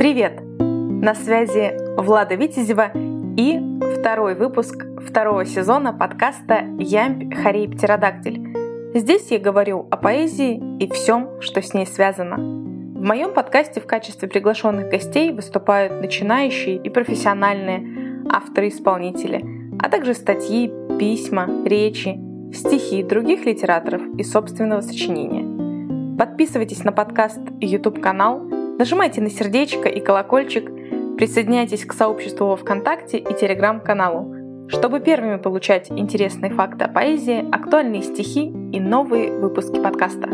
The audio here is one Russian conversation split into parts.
Привет! На связи Влада Витязева и второй выпуск второго сезона подкаста «Ямб, Харей, Птеродактиль». Здесь я говорю о поэзии и всем, что с ней связано. В моем подкасте в качестве приглашенных гостей выступают начинающие и профессиональные авторы-исполнители, а также статьи, письма, речи, стихи других литераторов и собственного сочинения. Подписывайтесь на подкаст и YouTube-канал, нажимайте на сердечко и колокольчик, присоединяйтесь к сообществу во ВКонтакте и Телеграм-каналу, чтобы первыми получать интересные факты о поэзии, актуальные стихи и новые выпуски подкаста.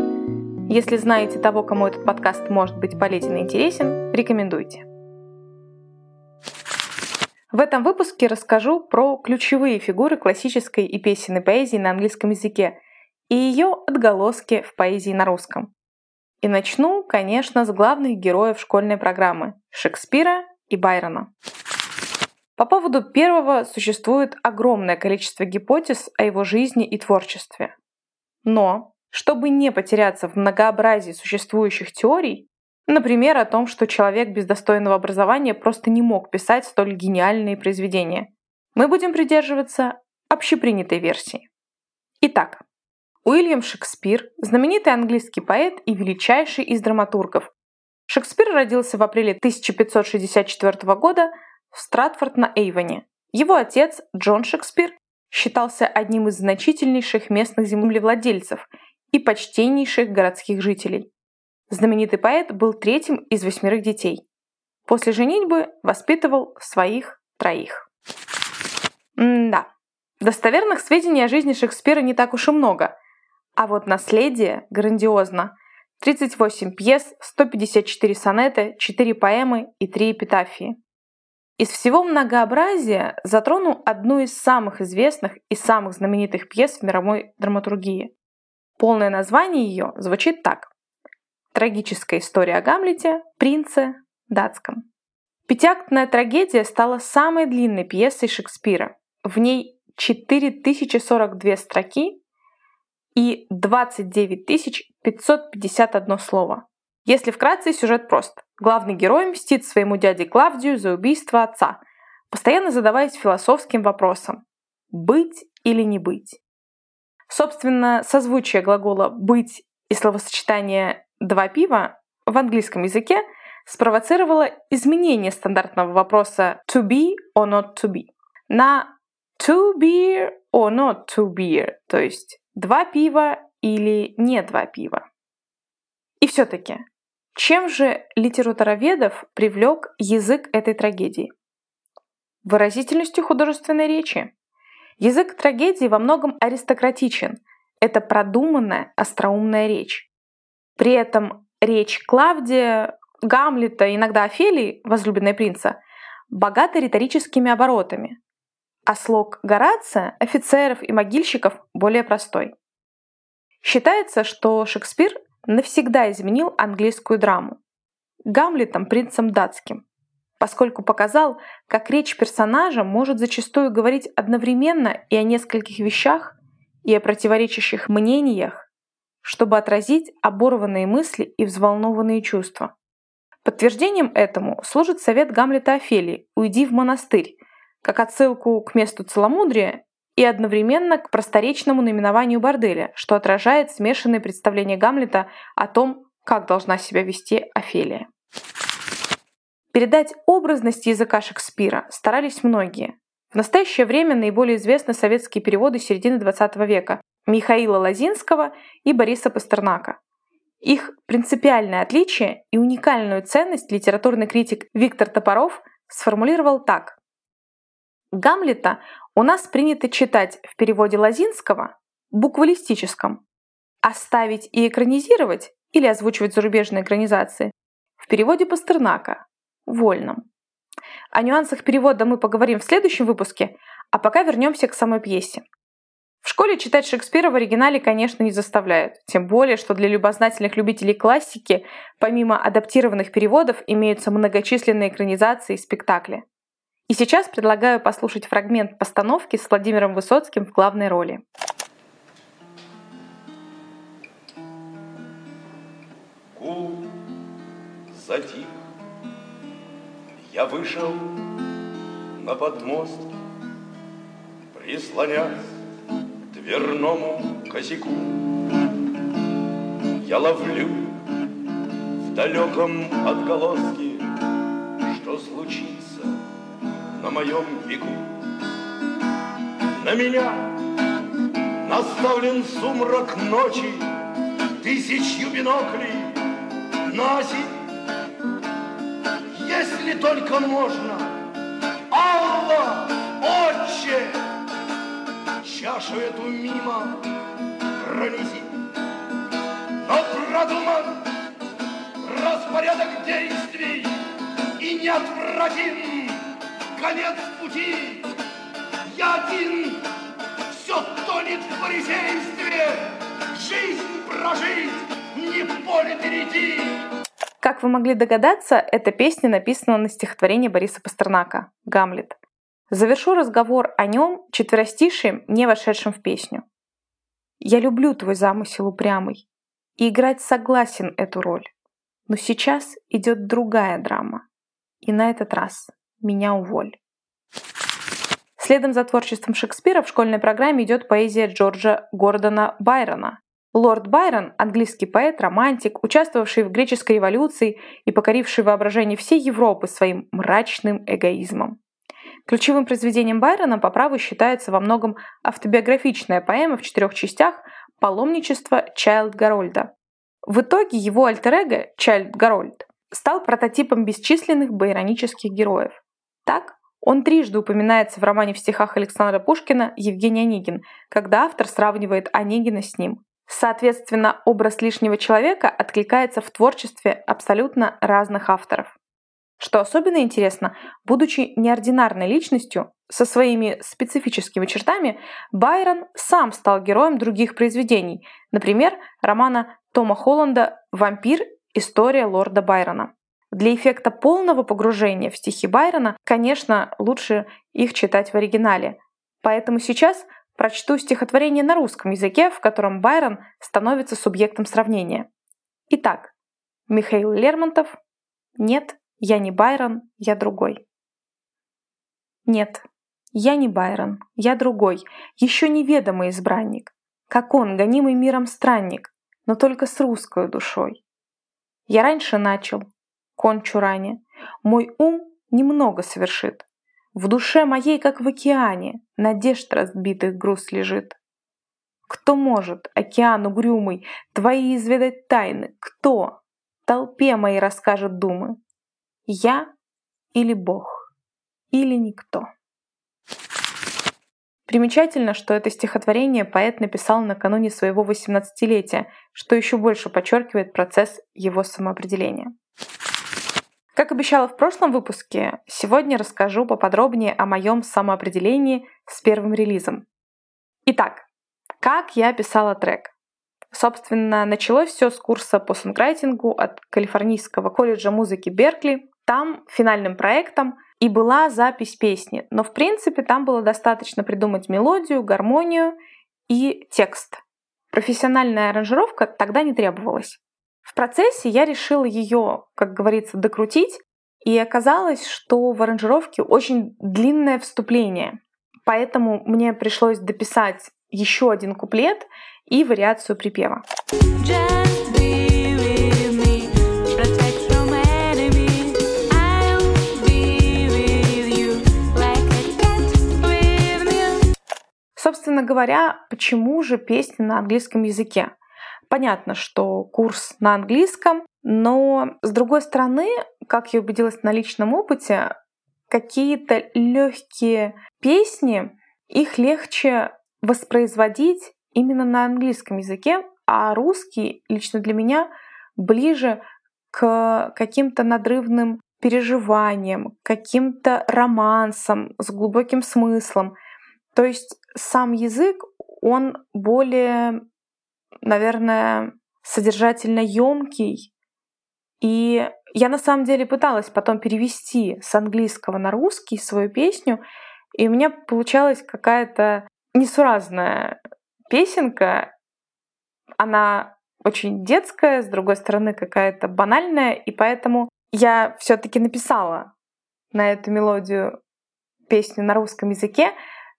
Если знаете того, кому этот подкаст может быть полезен и интересен, рекомендуйте. В этом выпуске расскажу про ключевые фигуры классической и песенной поэзии на английском языке и ее отголоски в поэзии на русском. И начну, конечно, с главных героев школьной программы – Шекспира и Байрона. По поводу первого существует огромное количество гипотез о его жизни и творчестве. Но, чтобы не потеряться в многообразии существующих теорий, например, о том, что человек без достойного образования просто не мог писать столь гениальные произведения, мы будем придерживаться общепринятой версии. Итак, Уильям Шекспир – знаменитый английский поэт и величайший из драматургов. Шекспир родился в апреле 1564 года в Стратфорд-на-Эйвоне. Его отец, Джон Шекспир, считался одним из значительнейших местных землевладельцев и почтеннейших городских жителей. Знаменитый поэт был третьим из восьмерых детей. После женитьбы воспитывал своих троих. М-да. Достоверных сведений о жизни Шекспира не так уж и много – а вот наследие грандиозно. 38 пьес, 154 сонеты, 4 поэмы и 3 эпитафии. Из всего многообразия затрону одну из самых известных и самых знаменитых пьес в мировой драматургии. Полное название ее звучит так. Трагическая история о Гамлете, принце, датском. Пятиактная трагедия стала самой длинной пьесой Шекспира. В ней 4042 строки и 29 551 слово. Если вкратце, сюжет прост. Главный герой мстит своему дяде Клавдию за убийство отца, постоянно задаваясь философским вопросом «быть или не быть?». Собственно, созвучие глагола «быть» и словосочетание «два пива» в английском языке спровоцировало изменение стандартного вопроса «to be or not to be» на «to be or not to be», то есть Два пива или не два пива? И все-таки, чем же литературоведов привлек язык этой трагедии? Выразительностью художественной речи. Язык трагедии во многом аристократичен. Это продуманная, остроумная речь. При этом речь Клавдия, Гамлета, иногда Офелии, возлюбленной принца, богата риторическими оборотами, а слог Горация, офицеров и могильщиков более простой. Считается, что Шекспир навсегда изменил английскую драму. Гамлетом принцем датским, поскольку показал, как речь персонажа может зачастую говорить одновременно и о нескольких вещах, и о противоречащих мнениях, чтобы отразить оборванные мысли и взволнованные чувства. Подтверждением этому служит совет Гамлета Офелии «Уйди в монастырь», как отсылку к месту целомудрия и одновременно к просторечному наименованию борделя, что отражает смешанные представления Гамлета о том, как должна себя вести Офелия. Передать образность языка Шекспира старались многие. В настоящее время наиболее известны советские переводы середины XX века Михаила Лозинского и Бориса Пастернака. Их принципиальное отличие и уникальную ценность литературный критик Виктор Топоров сформулировал так. Гамлета у нас принято читать в переводе Лазинского, буквалистическом, оставить и экранизировать или озвучивать зарубежные экранизации в переводе Пастернака, вольном. О нюансах перевода мы поговорим в следующем выпуске, а пока вернемся к самой пьесе. В школе читать Шекспира в оригинале, конечно, не заставляют. Тем более, что для любознательных любителей классики, помимо адаптированных переводов, имеются многочисленные экранизации и спектакли. И сейчас предлагаю послушать фрагмент постановки с Владимиром Высоцким в главной роли. Гул затих, Я вышел на подмост, прислонясь к дверному косяку. Я ловлю в далеком отголоске, что случится на моем веку. На меня наставлен сумрак ночи, тысячью биноклей носит, если только можно. Алла, Отче, чашу эту мимо пронеси. Но продуман распорядок действий и неотвратим конец пути. Я один, все тонет в фарисействе, жизнь прожить, не поле перейти. Как вы могли догадаться, эта песня написана на стихотворение Бориса Пастернака «Гамлет». Завершу разговор о нем четверостишием, не вошедшим в песню. «Я люблю твой замысел упрямый, и играть согласен эту роль. Но сейчас идет другая драма, и на этот раз меня уволь». Следом за творчеством Шекспира в школьной программе идет поэзия Джорджа Гордона Байрона. Лорд Байрон, английский поэт, романтик, участвовавший в греческой революции и покоривший воображение всей Европы своим мрачным эгоизмом. Ключевым произведением Байрона по праву считается во многом автобиографичная поэма в четырех частях «Паломничество Чайлд Гарольда». В итоге его альтер-эго Чайлд Гарольд стал прототипом бесчисленных байронических героев. Так, он трижды упоминается в романе в стихах Александра Пушкина «Евгений Онегин», когда автор сравнивает Онегина с ним. Соответственно, образ лишнего человека откликается в творчестве абсолютно разных авторов. Что особенно интересно, будучи неординарной личностью, со своими специфическими чертами, Байрон сам стал героем других произведений, например, романа Тома Холланда «Вампир. История лорда Байрона». Для эффекта полного погружения в стихи Байрона, конечно, лучше их читать в оригинале. Поэтому сейчас прочту стихотворение на русском языке, в котором Байрон становится субъектом сравнения. Итак, Михаил Лермонтов «Нет, я не Байрон, я другой». Нет, я не Байрон, я другой, еще неведомый избранник, как он, гонимый миром странник, но только с русской душой. Я раньше начал, кончу ранее. Мой ум немного совершит. В душе моей, как в океане, надежд разбитых груз лежит. Кто может, океан угрюмый, твои изведать тайны? Кто? Толпе моей расскажет думы. Я или Бог, или никто. Примечательно, что это стихотворение поэт написал накануне своего 18-летия, что еще больше подчеркивает процесс его самоопределения. Как обещала в прошлом выпуске, сегодня расскажу поподробнее о моем самоопределении с первым релизом. Итак, как я писала трек? Собственно, началось все с курса по сонграйтингу от Калифорнийского колледжа музыки Беркли. Там финальным проектом и была запись песни, но в принципе там было достаточно придумать мелодию, гармонию и текст. Профессиональная аранжировка тогда не требовалась. В процессе я решила ее, как говорится, докрутить, и оказалось, что в аранжировке очень длинное вступление. Поэтому мне пришлось дописать еще один куплет и вариацию припева. Собственно говоря, почему же песня на английском языке? Понятно, что курс на английском, но с другой стороны, как я убедилась на личном опыте, какие-то легкие песни, их легче воспроизводить именно на английском языке, а русский лично для меня ближе к каким-то надрывным переживаниям, каким-то романсам с глубоким смыслом. То есть сам язык, он более наверное, содержательно емкий. И я на самом деле пыталась потом перевести с английского на русский свою песню, и у меня получалась какая-то несуразная песенка. Она очень детская, с другой стороны какая-то банальная, и поэтому я все-таки написала на эту мелодию песню на русском языке,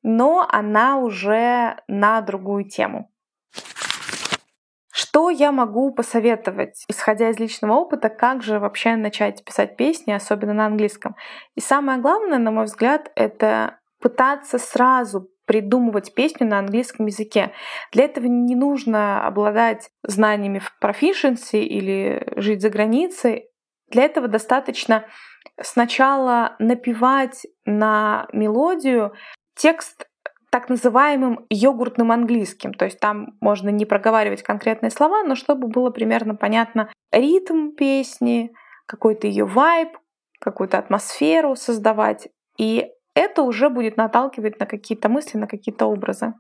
но она уже на другую тему. Что я могу посоветовать, исходя из личного опыта, как же вообще начать писать песни, особенно на английском? И самое главное, на мой взгляд, это пытаться сразу придумывать песню на английском языке. Для этого не нужно обладать знаниями в proficiency или жить за границей. Для этого достаточно сначала напевать на мелодию текст так называемым йогуртным английским. То есть там можно не проговаривать конкретные слова, но чтобы было примерно понятно ритм песни, какой-то ее вайб, какую-то атмосферу создавать. И это уже будет наталкивать на какие-то мысли, на какие-то образы.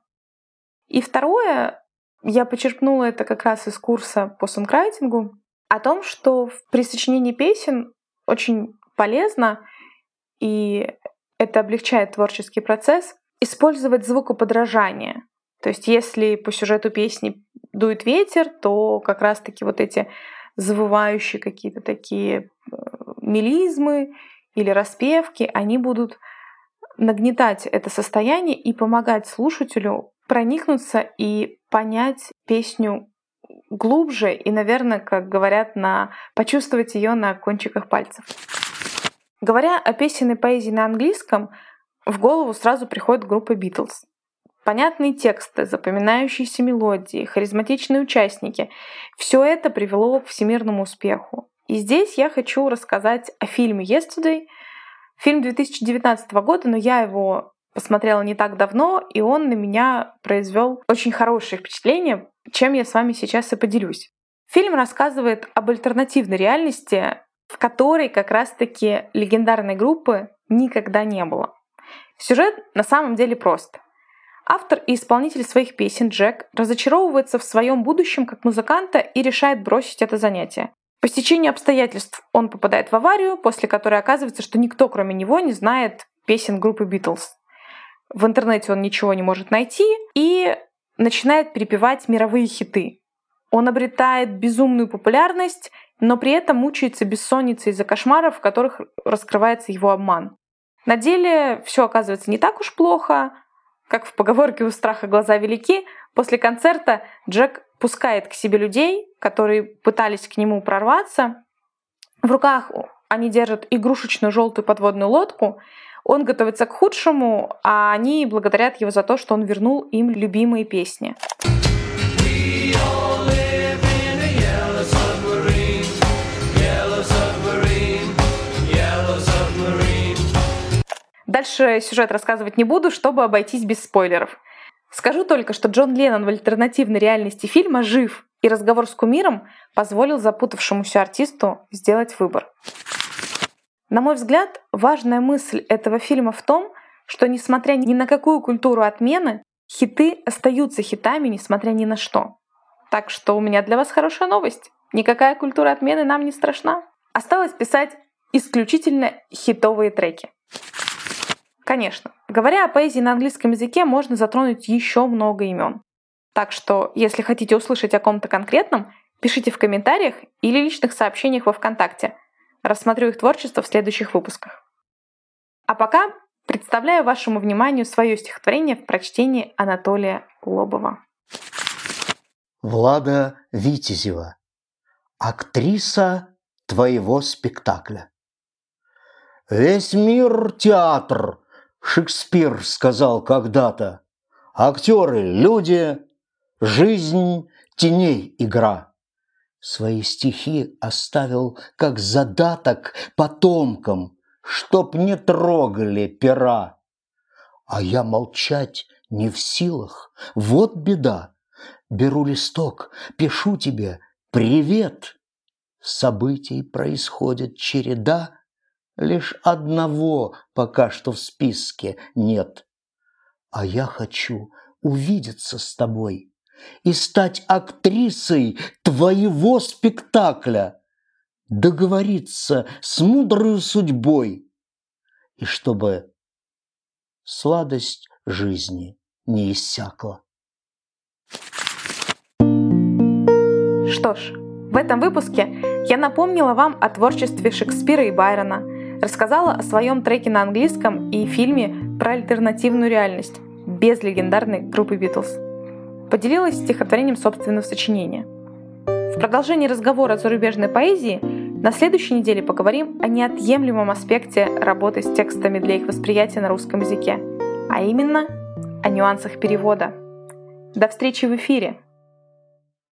И второе, я почерпнула это как раз из курса по сонграйтингу, о том, что при сочинении песен очень полезно, и это облегчает творческий процесс, использовать звукоподражание. То есть если по сюжету песни дует ветер, то как раз-таки вот эти завывающие какие-то такие э, мелизмы или распевки, они будут нагнетать это состояние и помогать слушателю проникнуться и понять песню глубже и, наверное, как говорят, на почувствовать ее на кончиках пальцев. Говоря о песенной поэзии на английском, в голову сразу приходит группа Битлз. Понятные тексты, запоминающиеся мелодии, харизматичные участники – все это привело к всемирному успеху. И здесь я хочу рассказать о фильме «Yesterday», Фильм 2019 года, но я его посмотрела не так давно, и он на меня произвел очень хорошее впечатление, чем я с вами сейчас и поделюсь. Фильм рассказывает об альтернативной реальности, в которой как раз-таки легендарной группы никогда не было. Сюжет на самом деле прост. Автор и исполнитель своих песен Джек разочаровывается в своем будущем как музыканта и решает бросить это занятие. По стечению обстоятельств он попадает в аварию, после которой оказывается, что никто, кроме него, не знает песен группы Битлз. В интернете он ничего не может найти и начинает перепевать мировые хиты. Он обретает безумную популярность, но при этом мучается бессонницей из-за кошмаров, в которых раскрывается его обман. На деле все оказывается не так уж плохо. Как в поговорке «У страха глаза велики», после концерта Джек пускает к себе людей, которые пытались к нему прорваться. В руках они держат игрушечную желтую подводную лодку. Он готовится к худшему, а они благодарят его за то, что он вернул им любимые песни. Дальше сюжет рассказывать не буду, чтобы обойтись без спойлеров. Скажу только, что Джон Леннон в альтернативной реальности фильма жив, и разговор с кумиром позволил запутавшемуся артисту сделать выбор. На мой взгляд, важная мысль этого фильма в том, что несмотря ни на какую культуру отмены, хиты остаются хитами, несмотря ни на что. Так что у меня для вас хорошая новость. Никакая культура отмены нам не страшна. Осталось писать исключительно хитовые треки. Конечно, говоря о поэзии на английском языке, можно затронуть еще много имен. Так что, если хотите услышать о ком-то конкретном, пишите в комментариях или личных сообщениях во ВКонтакте. Рассмотрю их творчество в следующих выпусках. А пока представляю вашему вниманию свое стихотворение в прочтении Анатолия Лобова. Влада Витязева. Актриса твоего спектакля. Весь мир театр, Шекспир сказал когда-то. Актеры – люди, жизнь – теней игра. Свои стихи оставил как задаток потомкам, Чтоб не трогали пера. А я молчать не в силах, вот беда. Беру листок, пишу тебе «Привет!» Событий происходит череда, Лишь одного пока что в списке нет. А я хочу увидеться с тобой и стать актрисой твоего спектакля, договориться с мудрой судьбой, и чтобы сладость жизни не иссякла. Что ж, в этом выпуске я напомнила вам о творчестве Шекспира и Байрона – рассказала о своем треке на английском и фильме про альтернативную реальность без легендарной группы Битлз. Поделилась стихотворением собственного сочинения. В продолжении разговора о зарубежной поэзии на следующей неделе поговорим о неотъемлемом аспекте работы с текстами для их восприятия на русском языке, а именно о нюансах перевода. До встречи в эфире!